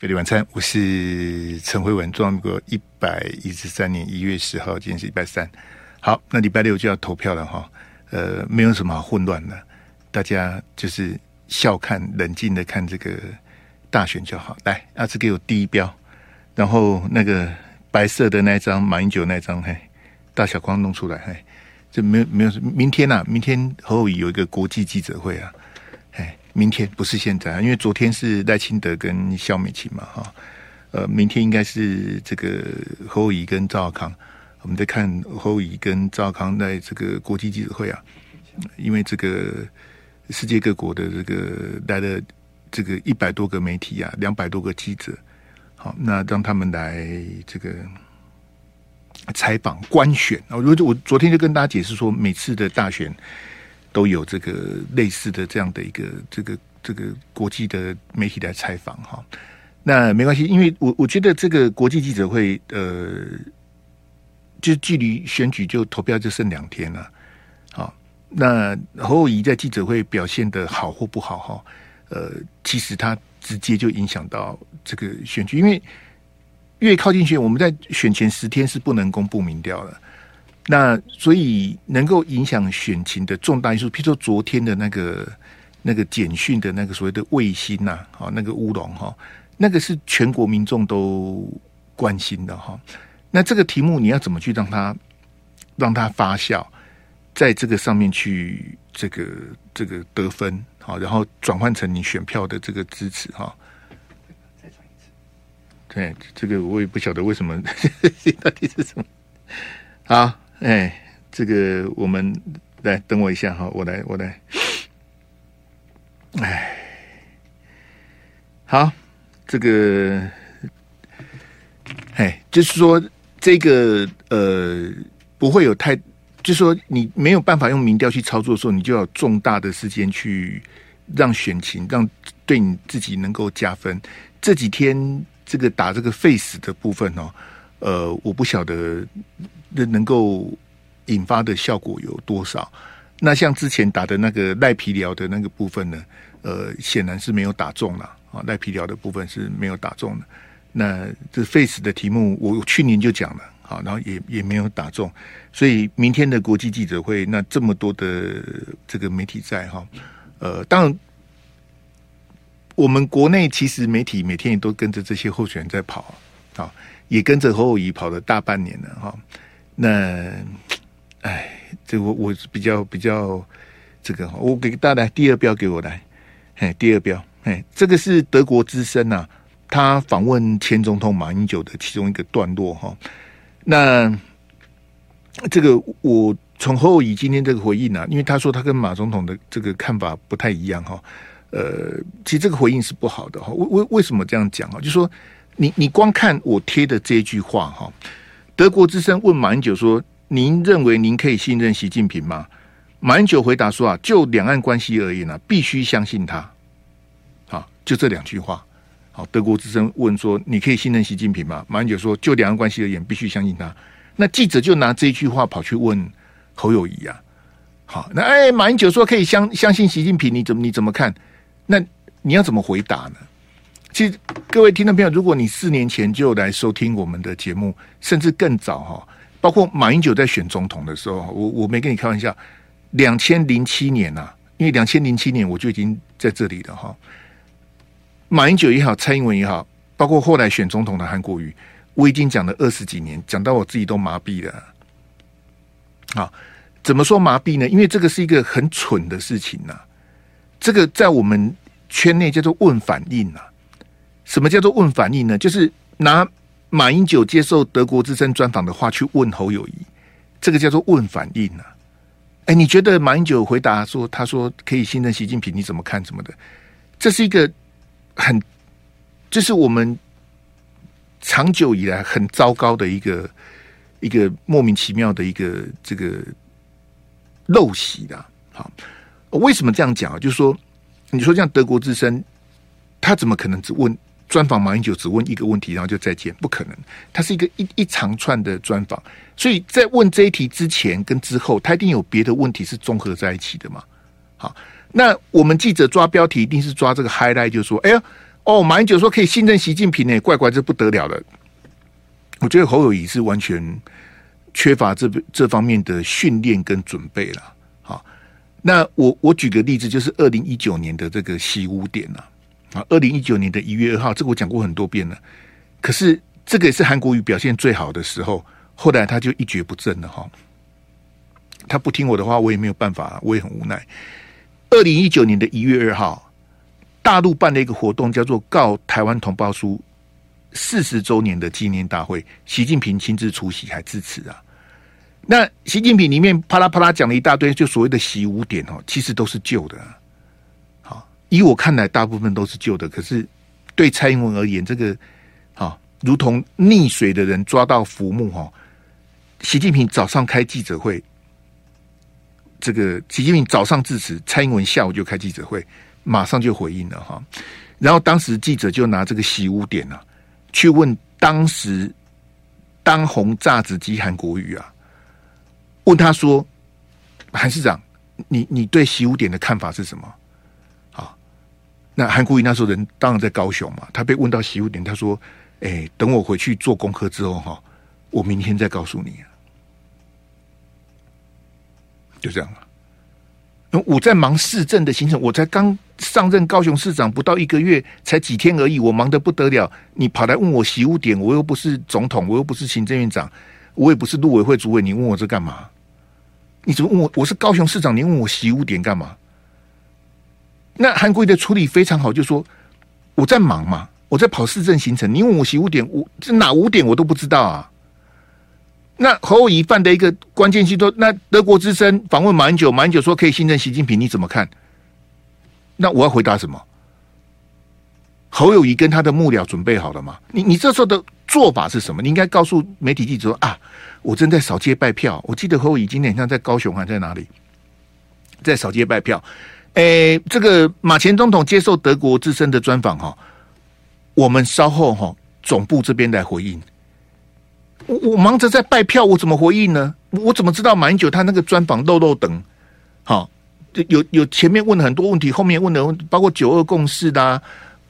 费力晚餐，我是陈辉文，中国一百一十三年一月十号，今天是礼拜三。好，那礼拜六就要投票了哈。呃，没有什么好混乱的，大家就是笑看、冷静的看这个大选就好。来，阿志给我第一标，然后那个白色的那张马英九那张，嘿，大小光弄出来，嘿，这没有没有，明天啊，明天侯友有一个国际记者会啊。明天不是现在，因为昨天是赖清德跟萧美琴嘛，哈，呃，明天应该是这个侯友宜跟赵康，我们在看侯友宜跟赵康在这个国际记者会啊，因为这个世界各国的这个来了这个一百多个媒体啊，两百多个记者，好，那让他们来这个采访观选。啊，我我昨天就跟大家解释说，每次的大选。都有这个类似的这样的一个这个这个国际的媒体来采访哈，那没关系，因为我我觉得这个国际记者会呃，就距离选举就投票就剩两天了，好，那侯友宜在记者会表现的好或不好哈，呃，其实他直接就影响到这个选举，因为越靠近选，我们在选前十天是不能公布民调的。那所以能够影响选情的重大因素，譬如说昨天的那个那个简讯的那个所谓的卫星呐，啊，那个乌龙哈，那个是全国民众都关心的哈。那这个题目你要怎么去让它让它发酵，在这个上面去这个这个得分好，然后转换成你选票的这个支持哈。再讲一次，对，这个我也不晓得为什么 到底是什么好。哎，这个我们来等我一下哈，我来我来。哎，好，这个，哎，就是说这个呃，不会有太，就是说你没有办法用民调去操作的时候，你就要重大的时间去让选情，让对你自己能够加分。这几天这个打这个 face 的部分哦，呃，我不晓得。那能够引发的效果有多少？那像之前打的那个赖皮疗的那个部分呢？呃，显然是没有打中了啊！赖皮疗的部分是没有打中的。那这 face 的题目，我去年就讲了啊，然后也也没有打中。所以明天的国际记者会，那这么多的这个媒体在哈，呃，当然我们国内其实媒体每天也都跟着这些候选人在跑啊，也跟着侯友谊跑了大半年了哈。那，哎，这我我是比较比较这个，我给大家第二标给我来，哎，第二标，哎，这个是德国之声呐，他访问前总统马英九的其中一个段落哈。那这个我从侯友宜今天这个回应呢，因为他说他跟马总统的这个看法不太一样哈，呃，其实这个回应是不好的哈。为为为什么这样讲啊？就说你你光看我贴的这一句话哈。德国之声问马英九说：“您认为您可以信任习近平吗？”马英九回答说：“啊，就两岸关系而言呢、啊，必须相信他。”好，就这两句话。好，德国之声问说：“你可以信任习近平吗？”马英九说：“就两岸关系而言，必须相信他。”那记者就拿这一句话跑去问侯友宜啊。好，那哎，马英九说可以相相信习近平，你怎么你怎么看？那你要怎么回答呢？其实，各位听众朋友，如果你四年前就来收听我们的节目，甚至更早哈，包括马英九在选总统的时候，我我没跟你开玩笑，两千零七年呐，因为两千零七年我就已经在这里了哈。马英九也好，蔡英文也好，包括后来选总统的韩国瑜，我已经讲了二十几年，讲到我自己都麻痹了。啊，怎么说麻痹呢？因为这个是一个很蠢的事情呐，这个在我们圈内叫做问反应呐。什么叫做问反应呢？就是拿马英九接受德国之声专访的话去问侯友谊，这个叫做问反应啊！哎，你觉得马英九回答说，他说可以信任习近平，你怎么看？什么的？这是一个很，这是我们长久以来很糟糕的一个一个莫名其妙的一个这个陋习的。好，为什么这样讲啊？就是说，你说像德国之声，他怎么可能只问？专访马英九只问一个问题，然后就再见，不可能。他是一个一一长串的专访，所以在问这一题之前跟之后，他一定有别的问题是综合在一起的嘛。好，那我们记者抓标题一定是抓这个 highlight，就是说，哎呀，哦，马英九说可以信任习近平呢，怪怪这不得了了。我觉得侯友宜是完全缺乏这这方面的训练跟准备了。好，那我我举个例子，就是二零一九年的这个习五点啊，啊，二零一九年的一月二号，这个我讲过很多遍了。可是这个也是韩国瑜表现最好的时候，后来他就一蹶不振了哈。他不听我的话，我也没有办法，我也很无奈。二零一九年的一月二号，大陆办了一个活动，叫做“告台湾同胞书”四十周年的纪念大会，习近平亲自出席还致辞啊。那习近平里面啪啦啪啦讲了一大堆，就所谓的“习五点”哦，其实都是旧的。以我看来，大部分都是旧的。可是对蔡英文而言，这个啊，如同溺水的人抓到浮木哈。习近平早上开记者会。这个习近平早上致辞，蔡英文下午就开记者会，马上就回应了哈。然后当时记者就拿这个习五点啊，去问当时当红炸子鸡韩国瑜啊，问他说：“韩市长，你你对习五点的看法是什么？”那韩国瑜那时候人当然在高雄嘛，他被问到习五点，他说：“哎，等我回去做功课之后哈，我明天再告诉你。”就这样了。我在忙市政的行程，我才刚上任高雄市长不到一个月，才几天而已，我忙得不得了。你跑来问我习五点，我又不是总统，我又不是行政院长，我也不是陆委会主委，你问我这干嘛？你怎么问我？我是高雄市长，你问我习五点干嘛？那韩国的处理非常好，就说我在忙嘛，我在跑市政行程，你问我习五点，我这哪五点我都不知道啊。那侯友宜犯的一个关键性说，那德国之声访问马英九，马英九说可以信任习近平，你怎么看？那我要回答什么？侯友宜跟他的幕僚准备好了吗？你你这时候的做法是什么？你应该告诉媒体记者说啊，我正在扫街拜票。我记得侯友宜今天像在高雄还在哪里，在扫街拜票。诶、这个马前总统接受德国之声的专访哈，我们稍后哈总部这边来回应。我我忙着在拜票，我怎么回应呢？我怎么知道马英九他那个专访漏漏等？好，有有前面问了很多问题，后面问的问包括九二共识啦，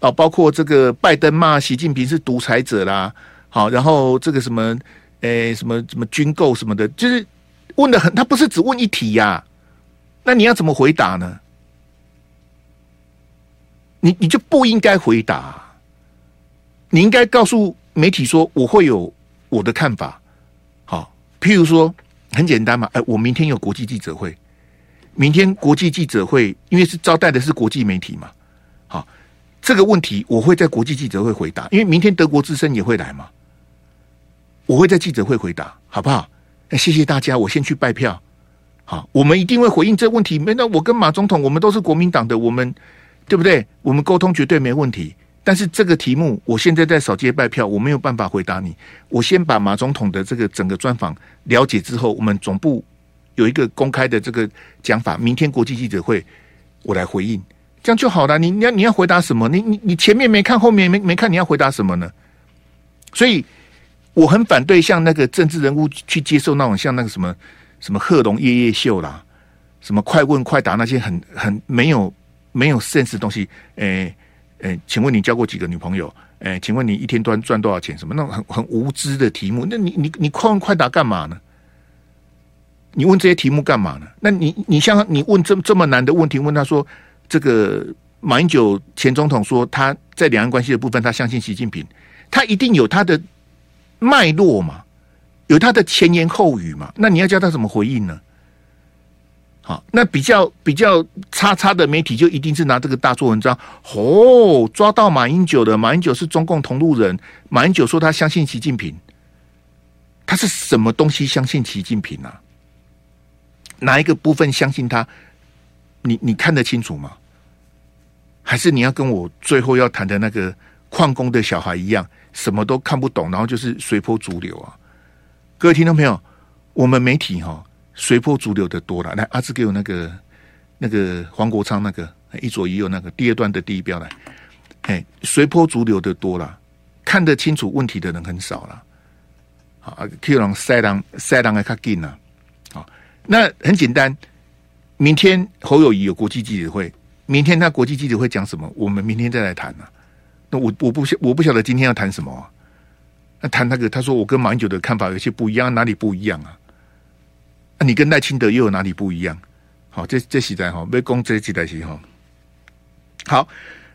啊，包括这个拜登骂习近平是独裁者啦，好，然后这个什么，诶、什么什么军购什么的，就是问的很，他不是只问一题呀、那你要怎么回答呢？你你就不应该回答，你应该告诉媒体说我会有。我的看法，好，譬如说很简单嘛，哎，我明天有国际记者会，明天国际记者会，因为是招待的是国际媒体嘛，好，这个问题我会在国际记者会回答，因为明天德国之声也会来嘛，我会在记者会回答，好不好？那，谢谢大家，我先去拜票，好，我们一定会回应这问题。没，那我跟马总统，我们都是国民党的，我们对不对？我们沟通绝对没问题。但是这个题目，我现在在扫街拜票，我没有办法回答你。我先把马总统的这个整个专访了解之后，我们总部有一个公开的这个讲法，明天国际记者会我来回应，这样就好了。你你要你要回答什么？你你你前面没看，后面没没看，你要回答什么呢？所以我很反对像那个政治人物去接受那种像那个什么什么贺龙夜夜秀啦，什么快问快答那些很很没有没有 sense 的东西，诶。哎，请问你交过几个女朋友？哎，请问你一天端赚多少钱？什么那种很很无知的题目？那你你你快问快答干嘛呢？你问这些题目干嘛呢？那你你像你问这这么难的问题，问他说这个马英九前总统说他在两岸关系的部分，他相信习近平，他一定有他的脉络嘛，有他的前言后语嘛？那你要叫他怎么回应呢？好，那比较比较差差的媒体就一定是拿这个大做文章。哦，抓到马英九的，马英九是中共同路人。马英九说他相信习近平，他是什么东西相信习近平啊？哪一个部分相信他？你你看得清楚吗？还是你要跟我最后要谈的那个矿工的小孩一样，什么都看不懂，然后就是随波逐流啊？各位听众朋友，我们媒体哈。随波逐流的多了，来阿志给我那个那个黄国昌那个一左一右那个第二段的第一标来，哎，随波逐流的多了，看得清楚问题的人很少了。好，可以让塞狼塞狼来卡进了。好，那很简单，明天侯友谊有国际记者会，明天他国际记者会讲什么？我们明天再来谈呢。那我我不晓我不晓得今天要谈什么啊？那谈那个，他说我跟马英九的看法有些不一样，哪里不一样啊？那你跟赖清德又有哪里不一样？好，这这时代哈，被攻这几代是哈。好，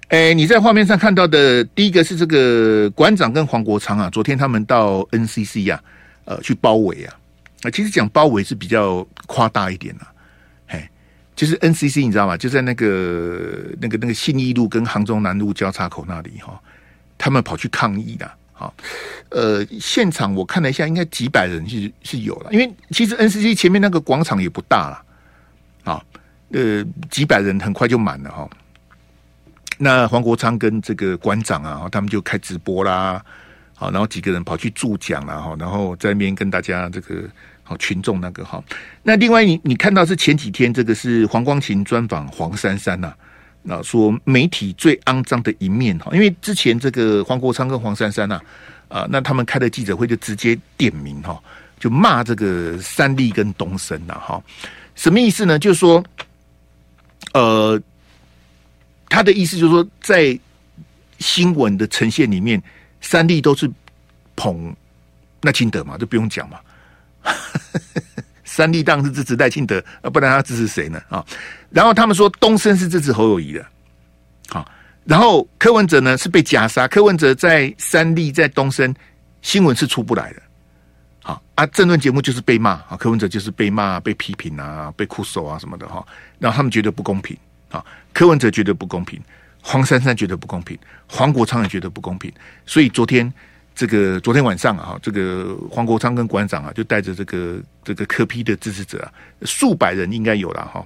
诶，你在画面上看到的第一个是这个馆长跟黄国昌啊，昨天他们到 NCC 啊，呃，去包围啊。啊，其实讲包围是比较夸大一点啊。嘿，就是 NCC 你知道吗？就在那个那个那个信义路跟杭州南路交叉口那里哈，他们跑去抗议的。好，呃，现场我看了一下，应该几百人是是有了，因为其实 NCC 前面那个广场也不大了，啊，呃，几百人很快就满了哈。那黄国昌跟这个馆长啊，他们就开直播啦，好，然后几个人跑去助讲了哈，然后在那边跟大家这个好群众那个哈。那另外你你看到是前几天这个是黄光芹专访黄珊珊呐。那说媒体最肮脏的一面哈，因为之前这个黄国昌跟黄珊珊呐，啊，那他们开的记者会就直接点名哈，就骂这个三立跟东森呐哈，什么意思呢？就是说，呃，他的意思就是说，在新闻的呈现里面，三立都是捧那清德嘛，就不用讲嘛。三立当然是支持赖清德，啊，不然他支持谁呢？啊，然后他们说东森是支持侯友宜的，好，然后柯文哲呢是被夹杀，柯文哲在三立在东森新闻是出不来的，好啊，政论节目就是被骂啊，柯文哲就是被骂、被批评啊、被哭手啊什么的哈，然后他们觉得不公平啊，柯文哲觉得不公平，黄珊珊觉得不公平，黄国昌也觉得不公平，所以昨天。这个昨天晚上啊，这个黄国昌跟馆长啊，就带着这个这个科批的支持者啊，数百人应该有了哈，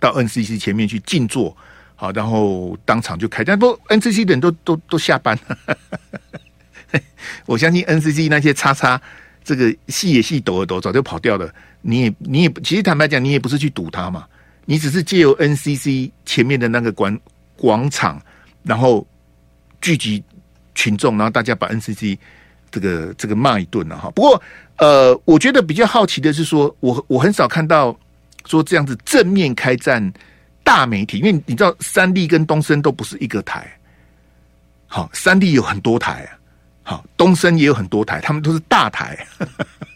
到 NCC 前面去静坐，好，然后当场就开，但不 NCC 的人都都都下班了，我相信 NCC 那些叉叉这个戏也戏抖了抖，早就跑掉了。你也你也其实坦白讲，你也不是去堵他嘛，你只是借由 NCC 前面的那个广广场，然后聚集。群众，然后大家把 NCC 这个这个骂一顿了哈。不过，呃，我觉得比较好奇的是说，我我很少看到说这样子正面开战大媒体，因为你知道三立跟东森都不是一个台。好，三立有很多台啊，好，东森也有很多台，他们都是大台，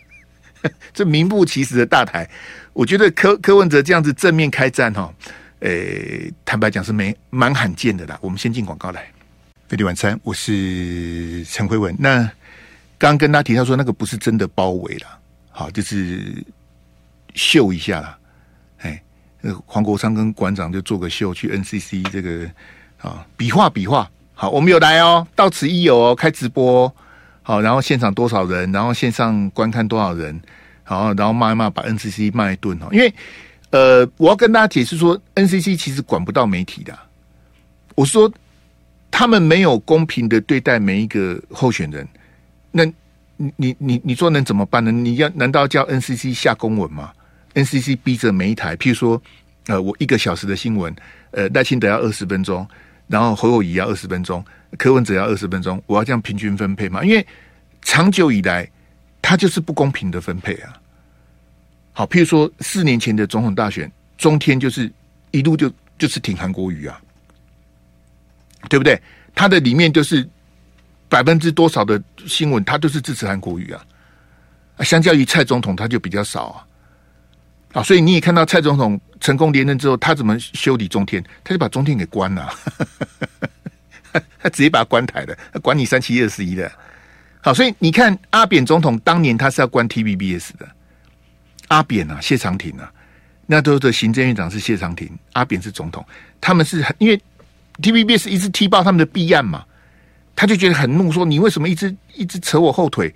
这名副其实的大台。我觉得柯柯文哲这样子正面开战哈，诶，坦白讲是没蛮罕见的啦。我们先进广告来。飞碟晚餐，我是陈辉文。那刚跟他提到说，那个不是真的包围了，好，就是秀一下了。哎，那个黄国昌跟馆长就做个秀，去 NCC 这个啊，比划比划。好，我们有来哦，到此一游哦，开直播。好，然后现场多少人，然后线上观看多少人，好，然后骂一骂，把 NCC 骂一顿哦。因为呃，我要跟大家解释说，NCC 其实管不到媒体的。我说。他们没有公平的对待每一个候选人，那你你你你说能怎么办呢？你要难道叫 NCC 下公文吗？NCC 逼着每一台，譬如说，呃，我一个小时的新闻，呃，赖清德要二十分钟，然后侯友宜要二十分钟，柯文哲要二十分钟，我要这样平均分配吗？因为长久以来，它就是不公平的分配啊。好，譬如说四年前的总统大选，中天就是一路就就是挺韩国瑜啊。对不对？它的里面就是百分之多少的新闻，它都是支持韩国瑜啊。啊，相较于蔡总统，他就比较少啊。啊，所以你也看到蔡总统成功连任之后，他怎么修理中天？他就把中天给关了，他直接把他关台的，管你三七二十一的。好，所以你看阿扁总统当年他是要关 TVBS 的。阿扁啊，谢长廷啊，那都的行政院长是谢长廷，阿扁是总统，他们是因为。TVBS 一直踢爆他们的弊案嘛，他就觉得很怒，说你为什么一直一直扯我后腿？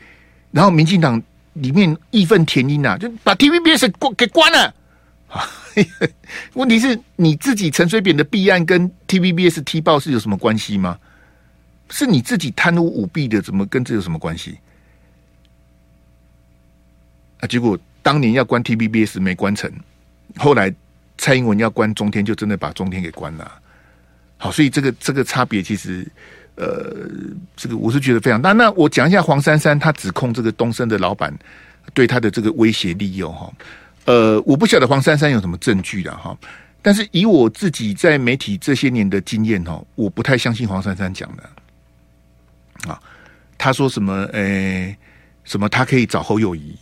然后民进党里面义愤填膺啊，就把 TVBS 关给关了。问题是你自己陈水扁的弊案跟 TVBS 踢爆是有什么关系吗？是你自己贪污舞弊的，怎么跟这有什么关系？啊，结果当年要关 TVBS 没关成，后来蔡英文要关中天，就真的把中天给关了。好，所以这个这个差别其实，呃，这个我是觉得非常大。那我讲一下黄珊珊，她指控这个东森的老板对他的这个威胁利诱哈。呃，我不晓得黄珊珊有什么证据的哈。但是以我自己在媒体这些年的经验哦，我不太相信黄珊珊讲的啊。他说什么？诶、什么？他可以找侯友宜，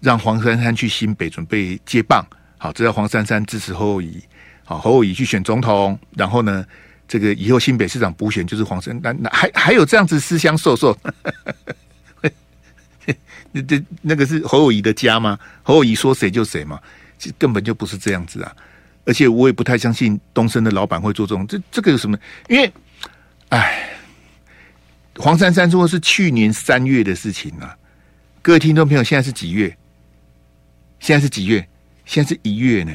让黄珊珊去新北准备接棒。好，只要黄珊珊支持侯友宜，好，侯友宜去选总统，然后呢，这个以后新北市长补选就是黄珊珊。那还还有这样子私相授受？那这那个是侯友宜的家吗？侯友宜说谁就谁嘛？这根本就不是这样子啊！而且我也不太相信东森的老板会做这种。这这个有什么？因为，哎，黄珊珊说是去年三月的事情啊。各位听众朋友，现在是几月？现在是几月？现在是一月呢。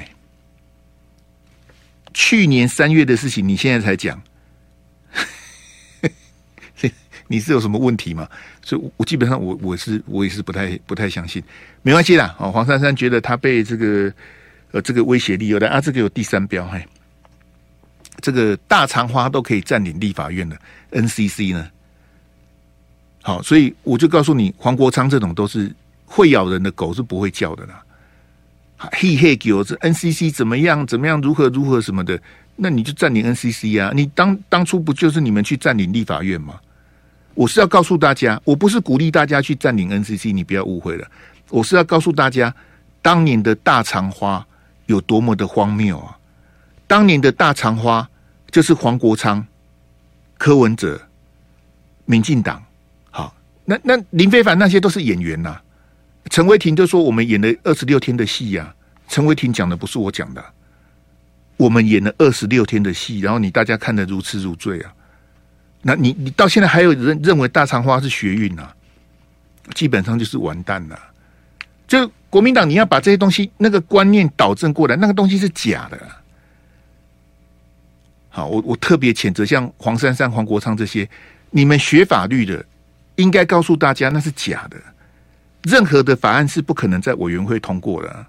去年三月的事情，你现在才讲，你是有什么问题吗？所以，我基本上我我是我也是不太不太相信。没关系啦，哦，黄珊珊觉得他被这个。呃，这个威胁力有的啊，这个有第三标，嘿，这个大长花都可以占领立法院的 NCC 呢。好，所以我就告诉你，黄国昌这种都是会咬人的狗是不会叫的啦。嘿嘿，狗这 NCC 怎么样？怎么样？如何如何什么的？那你就占领 NCC 啊！你当当初不就是你们去占领立法院吗？我是要告诉大家，我不是鼓励大家去占领 NCC，你不要误会了。我是要告诉大家，当年的大长花。有多么的荒谬啊！当年的大长花就是黄国昌、柯文哲、民进党。好，那那林非凡那些都是演员呐、陈伟霆就说我们演了二十六天的戏呀、啊。陈伟霆讲的不是我讲的，我们演了二十六天的戏，然后你大家看得如痴如醉啊。那你你到现在还有人认为大肠花是学运啊？基本上就是完蛋了。就国民党，你要把这些东西那个观念导正过来，那个东西是假的。好，我我特别谴责像黄珊珊、黄国昌这些，你们学法律的应该告诉大家那是假的。任何的法案是不可能在委员会通过的，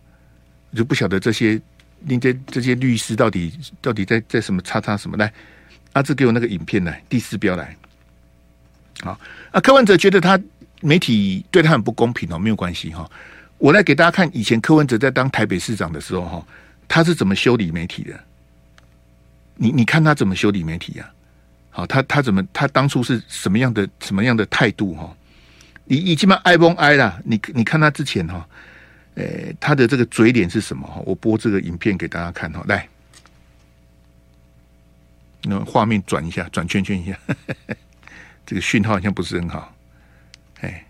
就不晓得这些那这这些律师到底到底在在什么叉叉什么来？阿志给我那个影片来，第四标来。好，啊，柯文哲觉得他媒体对他很不公平哦，没有关系哈。我来给大家看，以前柯文哲在当台北市长的时候，哈，他是怎么修理媒体的？你你看他怎么修理媒体呀？好，他他怎么他当初是什么样的什么样的态度？哈，你你起码挨不挨啦？你你看他之前哈，诶，他的这个嘴脸是什么？哈，我播这个影片给大家看哈，来，那画面转一下，转圈圈一下，这个讯号好像不是很好，哎。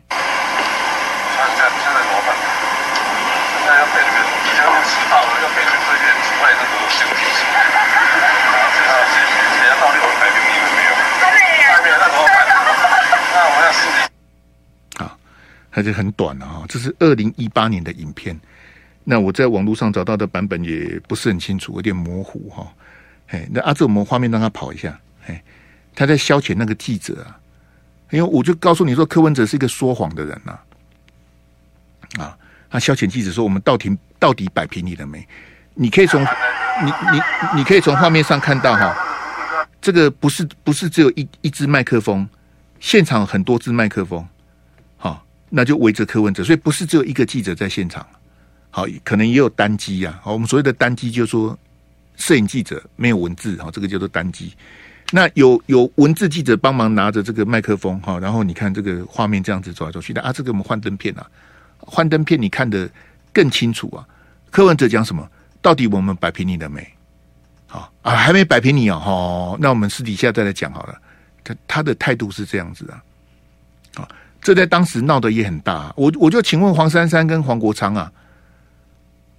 还是很短的哈，这是二零一八年的影片。那我在网络上找到的版本也不是很清楚，有点模糊哈。哎，那阿志，我们画面让他跑一下。哎，他在消遣那个记者啊，因为我就告诉你说，柯文哲是一个说谎的人呐。啊，他消遣记者说，我们到底到底摆平你了没？你可以从你你你可以从画面上看到哈，这个不是不是只有一一支麦克风，现场很多支麦克风。那就围着柯文哲，所以不是只有一个记者在现场，好，可能也有单机啊。好，我们所谓的单机，就是说摄影记者没有文字，哈，这个叫做单机。那有有文字记者帮忙拿着这个麦克风，哈，然后你看这个画面这样子走来走去的啊，这个我们幻灯片啊，幻灯片你看得更清楚啊。柯文哲讲什么？到底我们摆平你了没？好啊，还没摆平你哦，好，那我们私底下再来讲好了。他他的态度是这样子啊，好。这在当时闹得也很大，我我就请问黄珊珊跟黄国昌啊，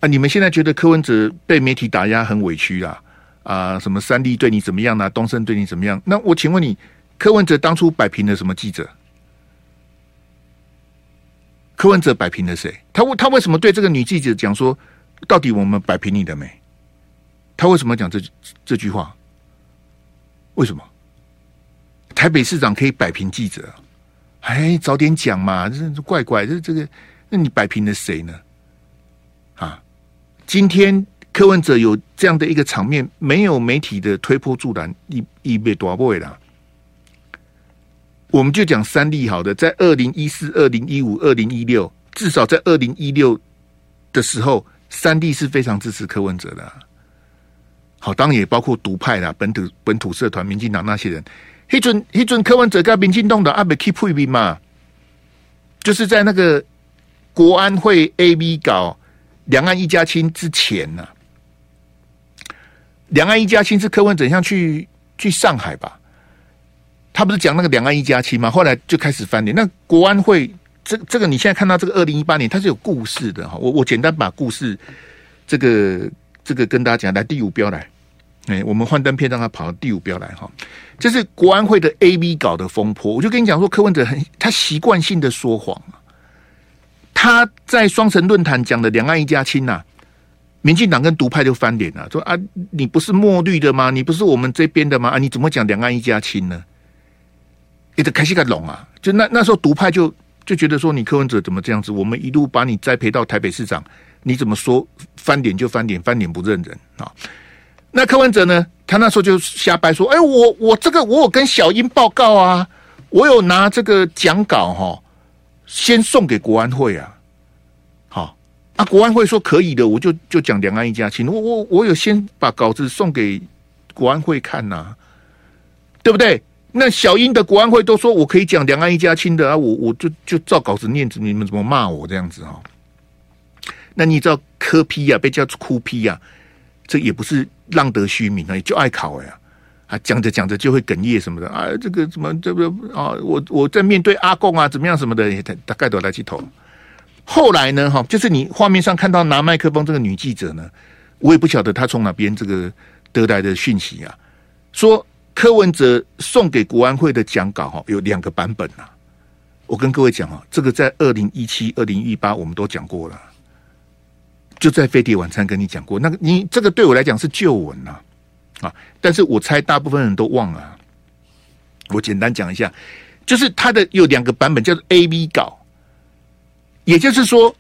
啊，你们现在觉得柯文哲被媒体打压很委屈啊？啊，什么三立对你怎么样呢、啊？东森对你怎么样？那我请问你，柯文哲当初摆平了什么记者？柯文哲摆平了谁？他他为什么对这个女记者讲说，到底我们摆平你的没？他为什么讲这这句话？为什么？台北市长可以摆平记者？哎，早点讲嘛！这怪怪，这这个，那你摆平了谁呢？啊，今天柯文哲有这样的一个场面，没有媒体的推波助澜，一一被夺位了。我们就讲三立好的，在二零一四、二零一五、二零一六，至少在二零一六的时候，三立是非常支持柯文哲的。好，当然也包括独派啦、本土本土社团、民进党那些人。一准一准柯文哲跟民进党的阿北 keep 配兵嘛，就是在那个国安会 A B 搞两岸一家亲之前呢、啊，两岸一家亲是柯文哲像去去上海吧，他不是讲那个两岸一家亲嘛？后来就开始翻脸。那国安会这这个你现在看到这个二零一八年，它是有故事的哈。我我简单把故事这个这个跟大家讲，来第五标来。哎，我们幻灯片让他跑到第五标来哈，这是国安会的 A B 搞的风波。我就跟你讲说，柯文哲很他习惯性的说谎，他在双城论坛讲的两岸一家亲呐，民进党跟独派就翻脸了，说啊，你不是墨绿的吗？你不是我们这边的吗？啊，你怎么讲两岸一家亲呢？你的开心个龙啊！就那那时候独派就就觉得说，你柯文哲怎么这样子？我们一路把你栽培到台北市长，你怎么说翻脸就翻脸，翻脸不认人啊？那柯文哲呢？他那时候就瞎掰说：“哎、我我这个我有跟小英报告啊，我有拿这个讲稿哈，先送给国安会啊。好啊，国安会说可以的，我就就讲两岸一家亲。我我我有先把稿子送给国安会看呐、对不对？那小英的国安会都说我可以讲两岸一家亲的啊，我我就就照稿子念，你们怎么骂我这样子哈？那你知道柯批呀，被叫哭批呀？”这也不是浪得虚名啊，就爱考哎呀，啊讲着讲着就会哽咽什么的啊，这个怎么这个啊，我我在面对阿贡啊，怎么样什么的，大概都来起头。后来呢，哈，就是你画面上看到拿麦克风这个女记者呢，我也不晓得她从哪边这个得来的讯息啊，说柯文哲送给国安会的讲稿哈，有两个版本啊。我跟各位讲啊，这个在二零一七、二零一八我们都讲过了。就在飞碟晚餐跟你讲过，那个你这个对我来讲是旧闻呐，啊，但是我猜大部分人都忘了。我简单讲一下，就是它的有两个版本，叫做 A B 稿，也就是说，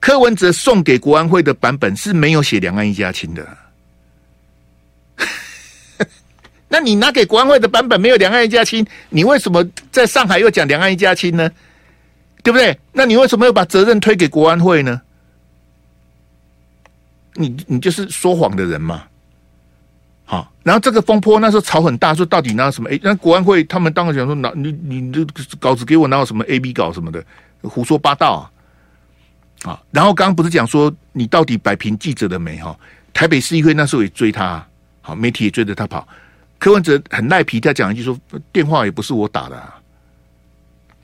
柯文哲送给国安会的版本是没有写两岸一家亲的。那你拿给国安会的版本没有两岸一家亲，你为什么在上海又讲两岸一家亲呢？对不对？那你为什么又把责任推给国安会呢？你你就是说谎的人嘛，好，然后这个风波那时候吵很大，说到底拿什么？哎，那国安会他们当时讲说拿你你这稿子给我，拿什么 A B 稿什么的，胡说八道啊！啊，然后刚刚不是讲说你到底摆平记者的没哈？台北市议会那时候也追他，好，媒体也追着他跑。柯文哲很赖皮，他讲一句说电话也不是我打的，啊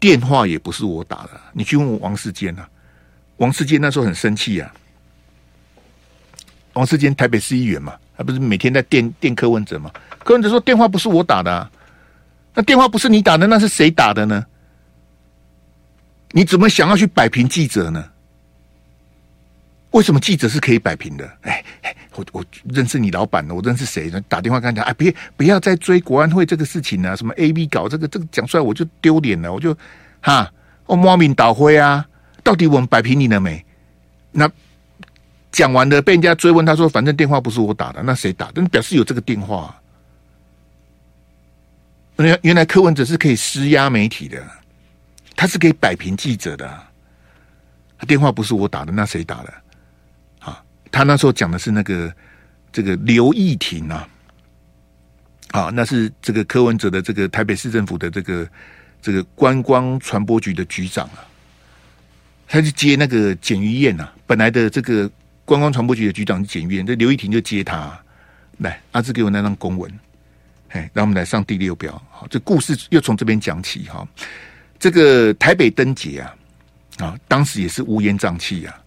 电话也不是我打的，你去问问王世坚啊，王世坚那时候很生气啊。王世坚台北市议员嘛，他不是每天在电电柯文哲嘛？柯文哲说电话不是我打的，那电话不是你打的，那是谁打的呢？你怎么想要去摆平记者呢？为什么记者是可以摆平的？哎哎，我我认识你老板的，我认识谁呢？打电话跟他讲，哎，别不要再追国安会这个事情啊，什么 A B 搞这个这个讲出来我就丢脸了，我就哈，我莫名倒灰啊！到底我们摆平你了没？那。讲完了，被人家追问，他说：“反正电话不是我打的，那谁打的？”表示有这个电话。原原来柯文哲是可以施压媒体的，他是可以摆平记者的。电话不是我打的，那谁打的？啊，他那时候讲的是那个这个刘义婷啊，啊，那是这个柯文哲的这个台北市政府的这个这个观光传播局的局长啊，他去接那个简于燕啊，本来的这个。观光传播局的局长检阅，这刘义婷就接他来，阿志给我那张公文，哎，让我们来上第六标。好，这故事又从这边讲起哈。这个台北灯节啊，啊，当时也是乌烟瘴气啊。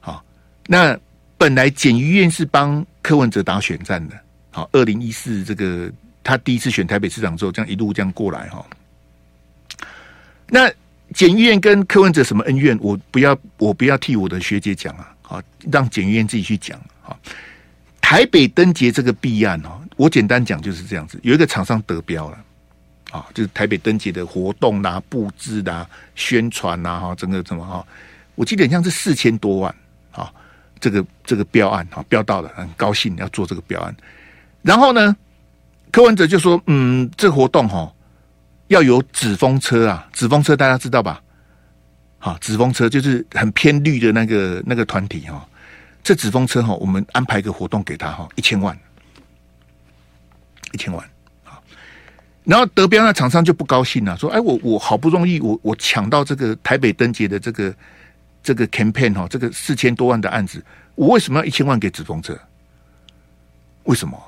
好，那本来检于院是帮柯文哲打选战的。好，二零一四这个他第一次选台北市长之后，这样一路这样过来哈。那检于院跟柯文哲什么恩怨？我不要，我不要替我的学姐讲啊。好，让检院自己去讲。好，台北灯节这个弊案哦，我简单讲就是这样子。有一个厂商得标了，啊，就是台北灯节的活动啦、布置啦、宣传啦，哈，整个怎么哈？我记得像是四千多万，啊，这个这个标案啊，标到了，很高兴要做这个标案。然后呢，柯文哲就说，嗯，这活动哈，要有纸风车啊，纸风车大家知道吧？啊，纸风车就是很偏绿的那个那个团体哈，这纸风车哈，我们安排个活动给他哈，一千万一千万。然后得标那厂商就不高兴了，说：“哎，我我好不容易我我抢到这个台北灯节的这个这个 campaign 哈，这个四千多万的案子，我为什么要一千万给纸风车？为什么？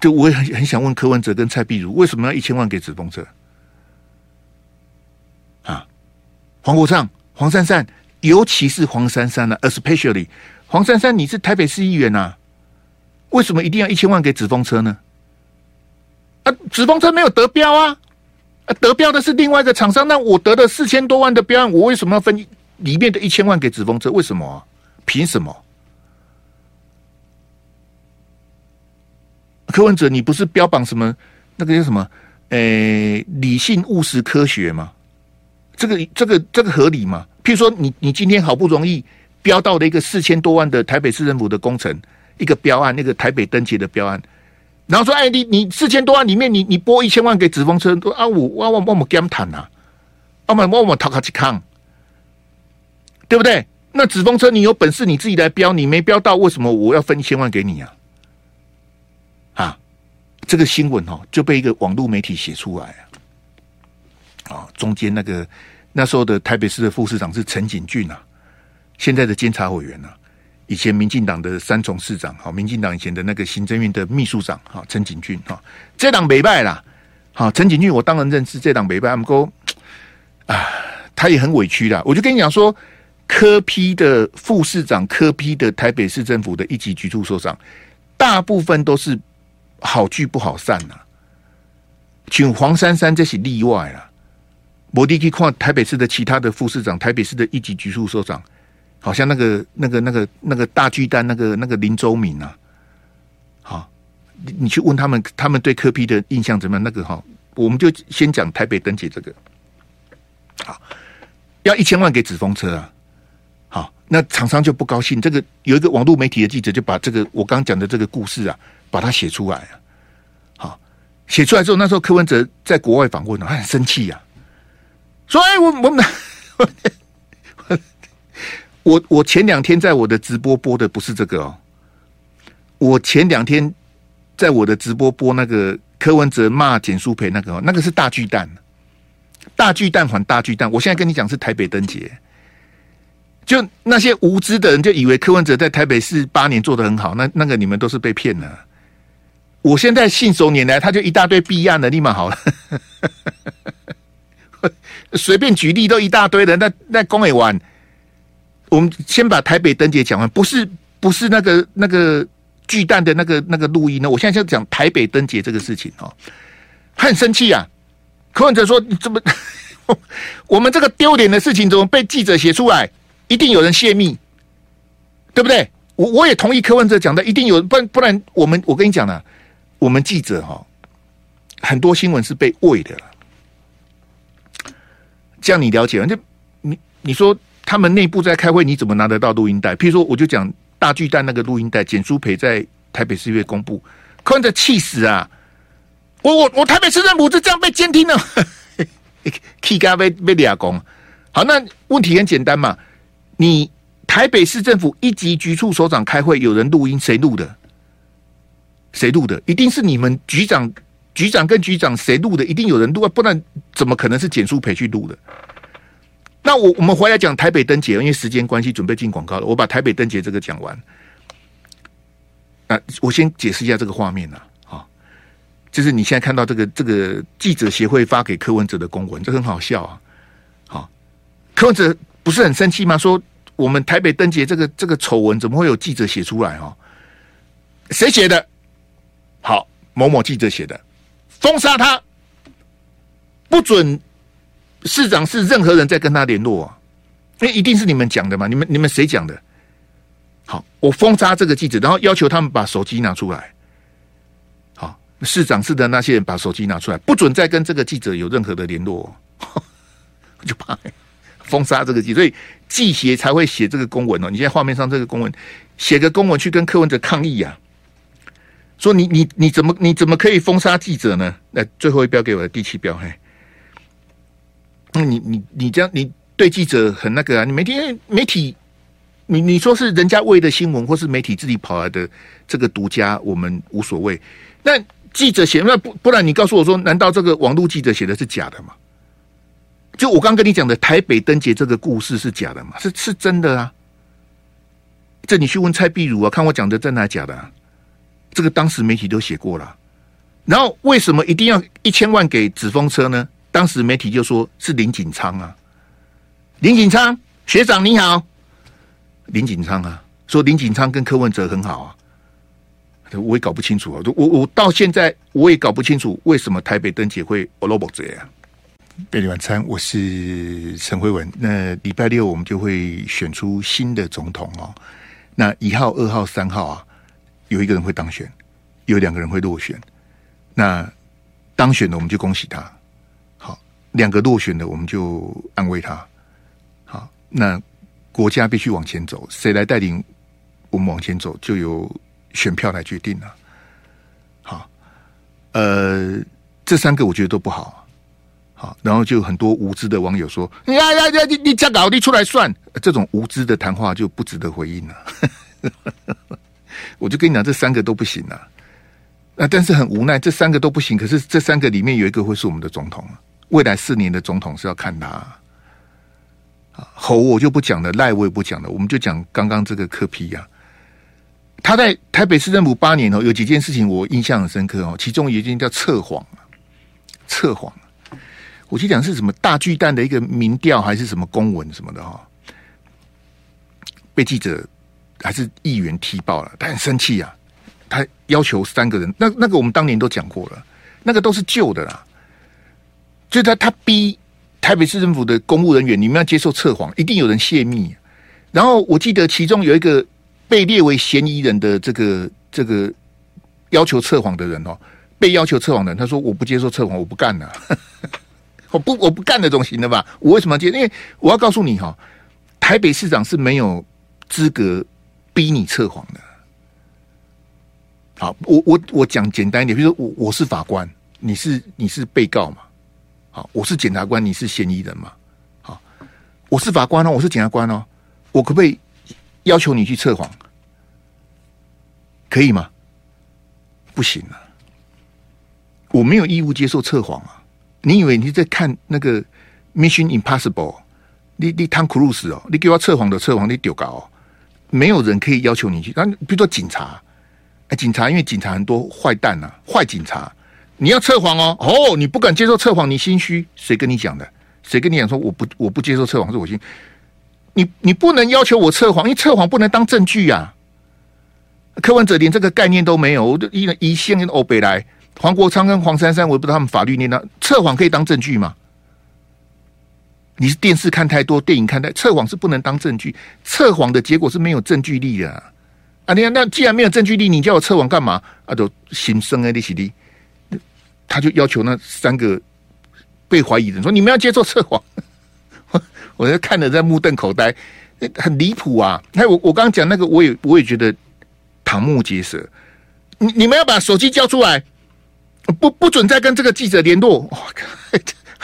就我也很很想问柯文哲跟蔡壁如，为什么要一千万给纸风车？啊，黄国昌、黄珊珊，尤其是黄珊珊呢，especially 黄珊珊，你是台北市议员呐、啊，为什么一定要一千万给纸风车呢？”啊，纸风车没有得标啊！啊，得标的是另外一个厂商。那我得了四千多万的标案，我为什么要分里面的一千万给纸风车？为什么？凭什么？柯文哲，你不是标榜什么那个叫什么？诶、理性务实科学吗？这个、这个、这个合理吗？譬如说你，你今天好不容易标到了一个四千多万的台北市政府的工程，一个标案，那个台北灯节的标案。然后说：“哎，你你四千多万里面，你你拨一千万给纸风车，啊，我我我我们跟他们谈呐，啊，我们我们讨卡去看，对不对？那纸风车你有本事你自己来标，你没标到，为什么我要分一千万给你啊？啊，这个新闻哦就被一个网络媒体写出来，啊，中间那个那时候的台北市的副市长是陈景峻啊，现在的监察委员啊。”以前民进党的三重市长，好，民进党以前的那个行政院的秘书长，哈，陈景峻，哈，这党没败啦，好，陈景峻，我当然认识这党没败，他们说，啊，他也很委屈啦。我就跟你讲说，科批的副市长，科批的台北市政府的一级局处所长，大部分都是好聚不好散呐。请黄珊珊这是例外啦，我弟去看台北市的其他的副市长，台北市的一级局处首长。好像那个、那个、那个、那个大巨蛋，那个、那个林周敏啊，好，你你去问他们，他们对柯 P 的印象怎么样？那个哈，我们就先讲台北灯节这个，好，要一千万给纸风车啊，好，那厂商就不高兴。这个有一个网络媒体的记者就把这个我刚讲的这个故事啊，把它写出来啊，好，写出来之后，那时候柯文哲在国外访问了，他很生气呀，所以，我我们。”我我前两天在我的直播播的不是这个哦，我前两天在我的直播播那个柯文哲骂简淑培那个，那个是大巨蛋，大巨蛋还大巨蛋。我现在跟你讲是台北灯节，就那些无知的人就以为柯文哲在台北市八年做的很好，那那个你们都是被骗了。我现在信手拈来，他就一大堆弊案的，立马好了，随便举例都一大堆的，那那公委完。我们先把台北灯节讲完，不是不是那个那个巨蛋的那个那个录音呢？我现在就讲台北灯节这个事情哦，很生气啊！柯文哲说：“你怎么 我们这个丢脸的事情怎么被记者写出来？一定有人泄密，对不对？”我我也同意柯文哲讲的，一定有，不然不然我们我跟你讲了，我们记者哈很多新闻是被喂的了，这样你了解吗？就你你说。他们内部在开会，你怎么拿得到录音带？譬如说，我就讲大巨蛋那个录音带，简舒培在台北市议会公布，看着气死啊！我我我台北市政府就这样被监听了，气咖被被俩公。好，那问题很简单嘛，你台北市政府一级局处首长开会，有人录音，谁录的？谁录的？一定是你们局长、局长跟局长谁录的？一定有人录啊，不然怎么可能是简书培去录的？那我我们回来讲台北灯节，因为时间关系，准备进广告了。我把台北灯节这个讲完。啊，我先解释一下这个画面呐，啊，就是你现在看到这个这个记者协会发给柯文哲的公文，这很好笑啊。好，柯文哲不是很生气吗？说我们台北灯节这个这个丑闻怎么会有记者写出来？哈，谁写的？好，某某记者写的，封杀他，不准。市长是任何人在跟他联络啊？那一定是你们讲的嘛？你们你们谁讲的？好，我封杀这个记者，然后要求他们把手机拿出来。好，市长室的那些人把手机拿出来，不准再跟这个记者有任何的联络，我 就怕封杀这个记者，所以记协才会写这个公文哦。你现在画面上这个公文，写个公文去跟柯文哲抗议呀、啊，说你你你怎么你怎么可以封杀记者呢？那，最后一标给我的第七标，嘿。那你你你这样，你对记者很那个啊？你每天媒体你你说是人家喂的新闻，或是媒体自己跑来的这个独家，我们无所谓。那记者写，那不不然你告诉我说，难道这个网络记者写的是假的吗？就我刚跟你讲的台北灯节这个故事是假的吗？是是真的啊。这你去问蔡壁如啊，看我讲的真的还假的啊？这个当时媒体都写过了。然后为什么一定要一千万给纸风车呢？当时媒体就说是林锦昌啊，林锦昌学长你好，林锦昌啊，说林锦昌跟柯文哲很好啊，我也搞不清楚啊，我我到现在我也搞不清楚为什么台北登记会欧罗博这样。贝里晚餐，我是陈辉文。那礼拜六我们就会选出新的总统哦。那一号、二号、三号啊，有一个人会当选，有两个人会落选。那当选的我们就恭喜他，好；两个落选的我们就安慰他，好。那国家必须往前走，谁来带领我们往前走，就由选票来决定了。好，呃，这三个我觉得都不好，好。然后就很多无知的网友说：“呀呀呀，你你这搞，你出来算。”这种无知的谈话就不值得回应了。我就跟你讲，这三个都不行啊。那但是很无奈，这三个都不行。可是这三个里面有一个会是我们的总统，未来四年的总统是要看他。啊，侯我就不讲了，赖我也不讲了，我们就讲刚刚这个柯 P 呀。他在台北市政府八年哦，有几件事情我印象很深刻哦。其中一件叫测谎，测谎。我记得讲是什么大巨蛋的一个民调还是什么公文什么的哈，被记者还是议员踢爆了，他很生气呀。他要求三个人，那那个我们当年都讲过了，那个都是旧的啦。就他他逼台北市政府的公务人员，你们要接受测谎，一定有人泄密。然后我记得其中有一个被列为嫌疑人的这个这个要求测谎的人哦，被要求测谎的人，他说我不接受测谎，我不干了，我不我不干的总行了吧？我为什么要接？因为我要告诉你哈，台北市长是没有资格逼你测谎的。好，我我我讲简单一点，比如说我我是法官，你是你是被告嘛？好，我是检察官，你是嫌疑人嘛？好，我是法官哦，我是检察官哦，我可不可以要求你去测谎？可以吗？不行啊，我没有义务接受测谎啊！你以为你在看那个《Mission Impossible》？你你汤克鲁斯哦，你给我测谎的测谎，你丢搞哦，没有人可以要求你去。那比如说警察。哎，警察，因为警察很多坏蛋呐、啊，坏警察，你要测谎哦，哦，你不敢接受测谎，你心虚，谁跟你讲的？谁跟你讲说我不我不接受测谎是我心？你你不能要求我测谎，因为测谎不能当证据呀、啊。柯文哲连这个概念都没有，我就一一线跟欧北来，黄国昌跟黄珊珊，我也不知道他们法律念到测谎可以当证据吗？你是电视看太多，电影看太，测谎是不能当证据，测谎的结果是没有证据力的、啊。啊，你看，那既然没有证据力，你叫我测谎干嘛？啊，都心生啊，利息的，他就要求那三个被怀疑的人说：“你们要接受测谎。”我我在看的在目瞪口呆，很离谱啊！还有我我刚刚讲那个，我也我也觉得瞠目结舌。你你们要把手机交出来，不不准再跟这个记者联络。哇，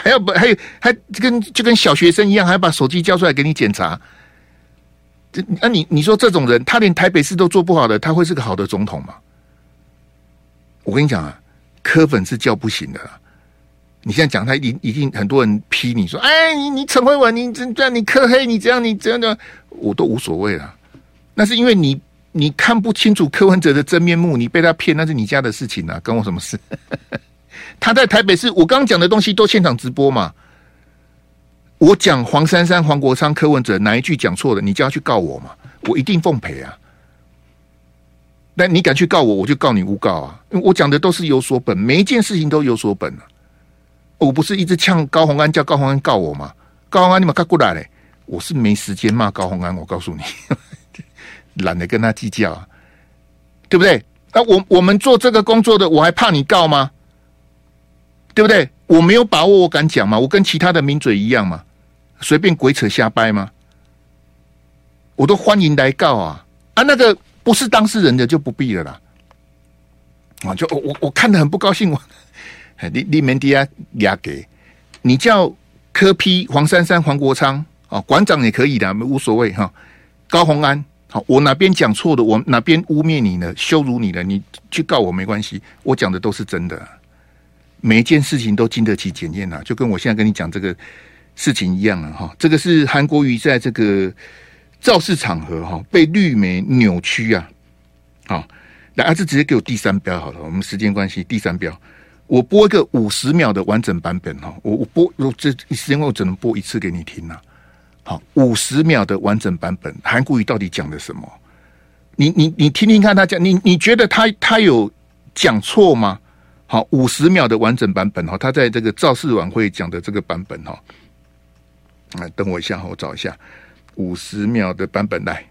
还要不还有还跟就跟小学生一样，还要把手机交出来给你检查。这那你你说这种人，他连台北市都做不好的，他会是个好的总统吗？我跟你讲啊，柯粉是叫不醒的。你现在讲他一一定很多人批你说，哎，你你陈慧文，你这这样你柯黑，你这样你这样的，我都无所谓了。那是因为你你看不清楚柯文哲的真面目，你被他骗，那是你家的事情啊，跟我什么事？他在台北市，我刚讲的东西都现场直播嘛。我讲黄珊珊、黄国昌、柯文哲哪一句讲错了，你就要去告我嘛？我一定奉陪啊！那你敢去告我，我就告你诬告啊！因为我讲的都是有所本，每一件事情都有所本啊！我不是一直呛高虹安，叫高虹安告我吗？高虹安，你们赶过来嘞！我是没时间骂高虹安，我告诉你，懒得跟他计较啊，对不对？那我我们做这个工作的，我还怕你告吗？对不对？我没有把握，我敢讲吗？我跟其他的名嘴一样吗？随便鬼扯瞎掰吗？我都欢迎来告啊！啊，那个不是当事人的就不必了啦。啊，就我我看得很不高兴，我 你你们底下压给，你叫柯批黄珊珊黄国昌啊，馆长也可以的，无所谓哈。高虹安，好，我哪边讲错的，我哪边污蔑你了，羞辱你了，你去告我没关系，我讲的都是真的，每一件事情都经得起检验啊，就跟我现在跟你讲这个事情一样啊，哈，这个是韩国瑜在这个造势场合哈被绿媒扭曲啊，好，来，啊，这直接给我第三标好了，我们时间关系，第三标。我播一个五十秒的完整版本哈，我我播，我这时间我只能播一次给你听呐。好，五十秒的完整版本，韩国瑜到底讲的什么？你你你听听看他讲，你你觉得他他有讲错吗？好，五十秒的完整版本哈，他在这个造势晚会讲的这个版本哈，啊，等我一下，我找一下五十秒的版本来，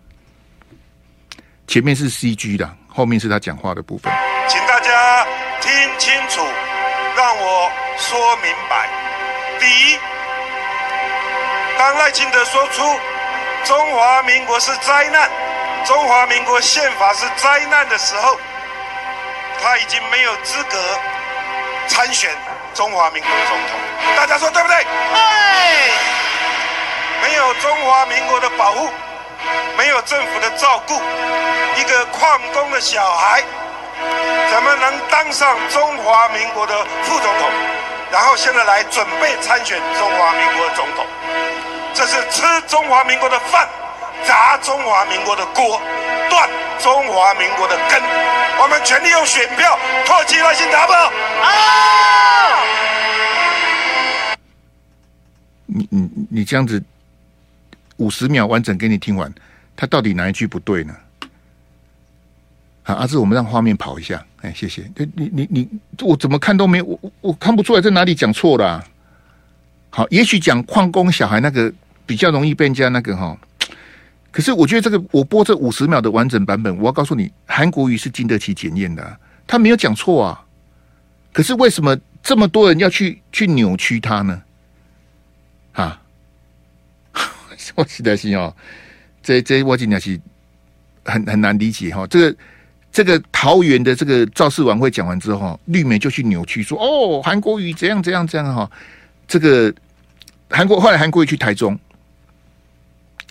前面是 CG 的，后面是他讲话的部分，请大家听清楚。让我说明白：第一，当赖清德说出中华民国是灾难，中华民国宪法是灾难的时候，他已经没有资格参选中华民国总统。大家说对不对？对。没有中华民国的保护，没有政府的照顾，一个矿工的小孩。怎么能当上中华民国的副总统？然后现在来准备参选中华民国的总统，这是吃中华民国的饭，砸中华民国的锅，断中华民国的根。我们全力用选票唾弃赖清德不？啊！你你你这样子五十秒完整给你听完，他到底哪一句不对呢？好，阿志，我们让画面跑一下。哎，谢谢。你你你，我怎么看都没我我看不出来在哪里讲错了啊。好，也许讲矿工小孩那个比较容易被人家那个哈。可是我觉得这个我播这五十秒的完整版本，我要告诉你，韩国瑜是经得起检验的，他没有讲错啊。可是为什么这么多人要去去扭曲他呢？啊，我实在是哦，这这我真的是很很难理解哈，这个。这个桃园的这个造势晚会讲完之后，绿媒就去扭曲说：“哦，韩国瑜怎样怎样怎样哈。”这个韩国后来韩国瑜去台中，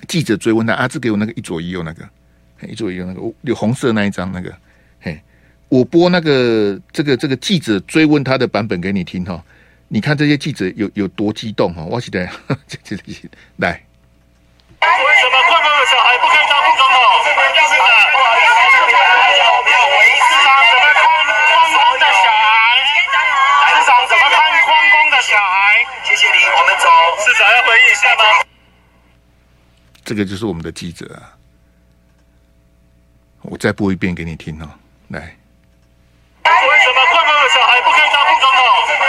记者追问他，阿志给我那个一左一右那个，一左一右那个，有红色那一张那个，嘿，我播那个这个这个记者追问他的版本给你听哈，你看这些记者有有多激动哈，我记得 这这这来，为什么矿工的小孩不肯当部长哦？对不起，不好意思，对不起，对不起，是啥？什么贪矿工的小孩？是啥？什么贪矿工的小孩？谢谢你，我们走。市长要回应一下吗？这个就是我们的记者啊！我再播一遍给你听哦，来。为什么矿工的小孩不可以当副总统？是的，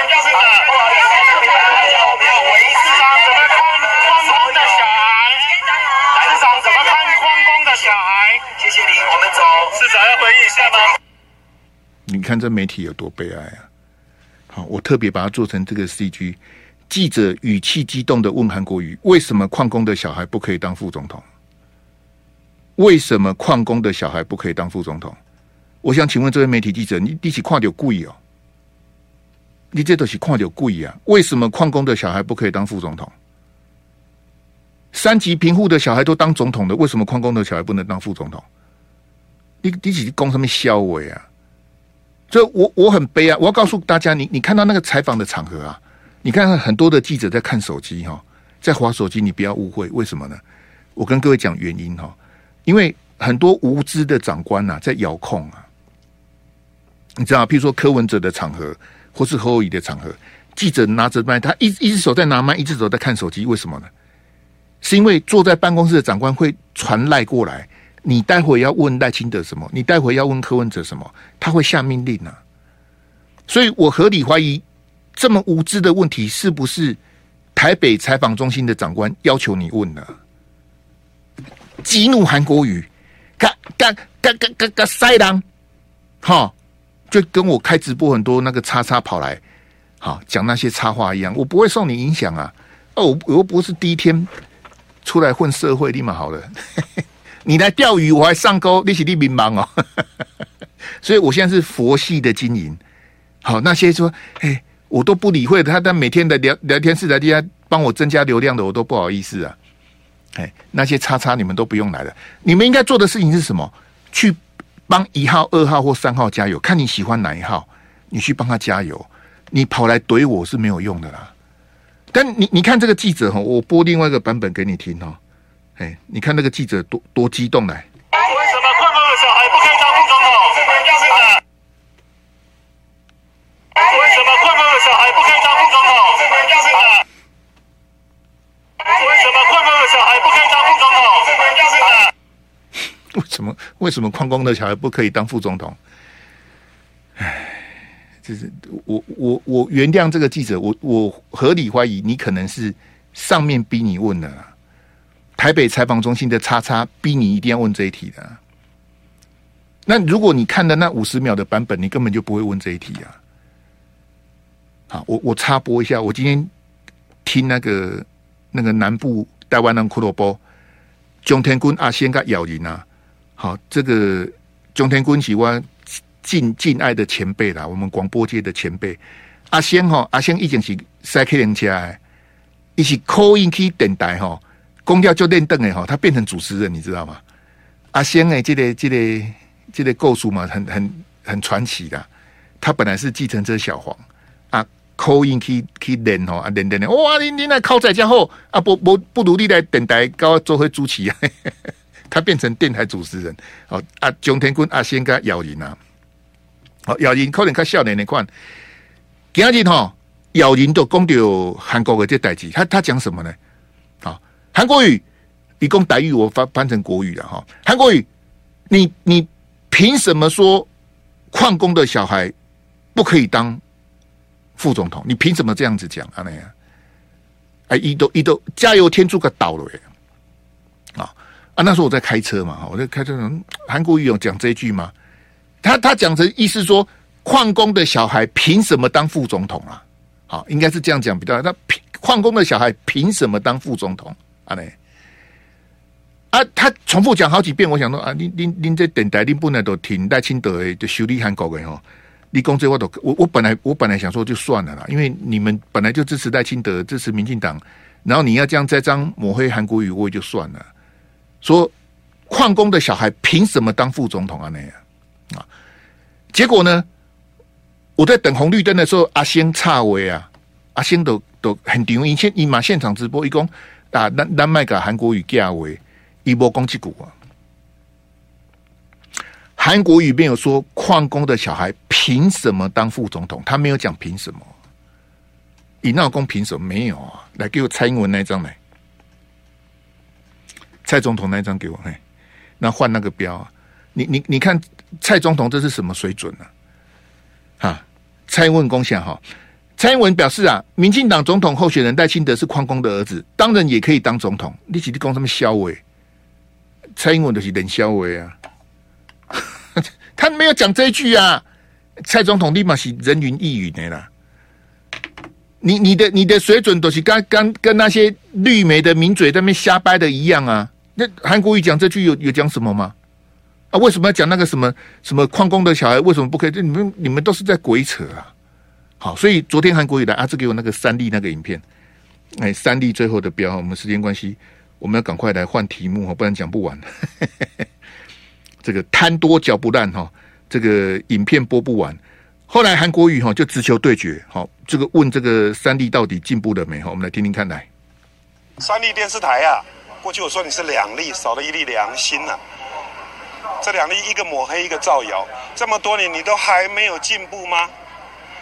不好意思，市长怎么看矿工的小孩？市长怎么看矿工的小孩？谢谢你，我们走。市长要回应一下吗？你看这媒体有多悲哀啊！好，我特别把它做成这个 CG。记者语气激动的问韩国瑜：“为什么矿工的小孩不可以当副总统？为什么矿工的小孩不可以当副总统？”我想请问这位媒体记者：“你一起跨掉贵哦？你这都是跨掉贵啊？为什么矿工的小孩不可以当副总统？三级贫户的小孩都当总统的，为什么矿工的小孩不能当副总统？你你起攻什么消委啊？所以我我很悲啊！我要告诉大家，你你看到那个采访的场合啊。”你看看很多的记者在看手机哈，在划手机，你不要误会，为什么呢？我跟各位讲原因哈，因为很多无知的长官呐在遥控啊，你知道，譬如说柯文哲的场合，或是侯友宜的场合，记者拿着麦，他一一只手在拿麦，一只手在看手机，为什么呢？是因为坐在办公室的长官会传赖过来，你待会要问赖清德什么，你待会要问柯文哲什么，他会下命令啊，所以我合理怀疑。这么无知的问题，是不是台北采访中心的长官要求你问的？激怒韩国瑜，嘎嘎嘎嘎嘎嘎塞狼，哈，就跟我开直播很多那个叉叉跑来，好讲那些插话一样，我不会受你影响啊！哦，我又不是第一天出来混社会，立马好了。你来钓鱼，我还上钩，你是你迷茫哦。所以我现在是佛系的经营。好，那些说，哎。我都不理会他，但每天的聊聊天室的大家帮我增加流量的，我都不好意思啊。哎，那些叉叉你们都不用来了。你们应该做的事情是什么？去帮一号、二号或三号加油，看你喜欢哪一号，你去帮他加油。你跑来怼我是没有用的啦。但你你看这个记者哈，我播另外一个版本给你听哦。哎，你看那个记者多多激动来。为什么困难的小孩不可以当副总统？为什么困难的小孩不可以当副总统？为什么困难的小孩不可以当副总统？为什么为什么矿工的小孩不可以当副总统？哎，就是我我我原谅这个记者，我我合理怀疑你可能是上面逼你问的，台北采访中心的叉叉逼你一定要问这一题的。那如果你看的那五十秒的版本，你根本就不会问这一题啊。好，我我插播一下，我今天听那个那个南部台湾人骷髅波，中天君阿仙个咬人啊。好，这个中天君喜欢敬敬爱的前辈啦，我们广播界的前辈阿仙哈，阿仙以前是赛克人家，一起 call in 去电台哈，公调就练凳哎哈，他变成主持人，你知道吗？阿仙哎，这个这个这个构述嘛，很很很传奇的。他本来是计程车小黄口音去去练哦，啊练练练，哇，你你那靠在家后啊，不不不努力来电台搞做回主持啊。他变成电台主持人，哦啊，中天君阿仙跟姚人啊，好姚人可能较少年的款，今日哈姚人都讲到韩国的这代志，他他讲什么呢？啊，韩国语，你讲台语，我翻翻成国语了哈。韩国语，你你凭什么说矿工的小孩不可以当副总统？你凭什么这样子讲啊？那样，哎，一都一都加油添醋个倒了耶！啊啊，那时候我在开车嘛，我在开车。韩国瑜有讲这一句吗？他他讲的意思说，矿工的小孩凭什么当副总统啊？好，应该是这样讲比较。那凭矿工的小孩凭什么当副总统？啊，呢？啊，他重复讲好几遍。我想说啊，您您您这电台你本来都挺赖清德的，就修理韩国的哈。你讲这话都我我本来我本来想说就算了啦，因为你们本来就支持赖清德，支持民进党，然后你要这样栽赃抹黑韩国瑜，我也就算了。说矿工的小孩凭什么当副总统啊？那样啊？结果呢？我在等红绿灯的时候，阿星岔位啊，阿星都都很顶一现一马现场直播一共啊，丹丹麦个韩国语价位一波攻击股啊。韩国瑜没有说矿工的小孩凭什么当副总统，他没有讲凭什么。尹闹公凭什么没有啊？来给我蔡英文那一张来。蔡总统那一张给我，嘿，那换那个标啊！你你你看，蔡总统这是什么水准呢？啊，蔡英文恭喜哈！蔡英文表示啊，民进党总统候选人赖清德是矿工的儿子，当然也可以当总统。你起的讲什么肖伟？蔡英文都是冷肖伟啊！他没有讲这一句啊！蔡总统立马是人云亦云的啦。你你的你的水准都是跟跟跟那些绿媒的名嘴在那边瞎掰的一样啊！那韩国瑜讲这句有有讲什么吗？啊，为什么要讲那个什么什么矿工的小孩为什么不可以？你们你们都是在鬼扯啊！好，所以昨天韩国瑜来阿志给我那个三立那个影片，哎，三立最后的标，我们时间关系，我们要赶快来换题目，不然讲不完。这个贪多嚼不烂哈，这个影片播不完。后来韩国瑜哈就直球对决，好，这个问这个三立到底进步了没？好，我们来听听看来。三立电视台啊。过去我说你是两粒，少了一粒良心呐、啊。这两粒，一个抹黑，一个造谣，这么多年你都还没有进步吗？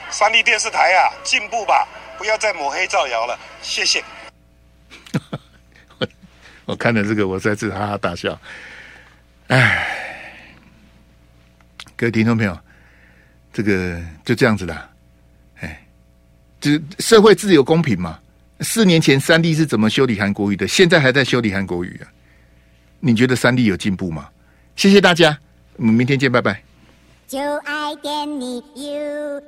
三立电视台啊，进步吧，不要再抹黑造谣了，谢谢。我看了这个，我再次哈哈大笑。哎，各位听众朋友，这个就这样子的，哎，就社会自由公平嘛。四年前三弟是怎么修理韩国语的？现在还在修理韩国语啊？你觉得三弟有进步吗？谢谢大家，我们明天见，拜拜。就爱点你 UFO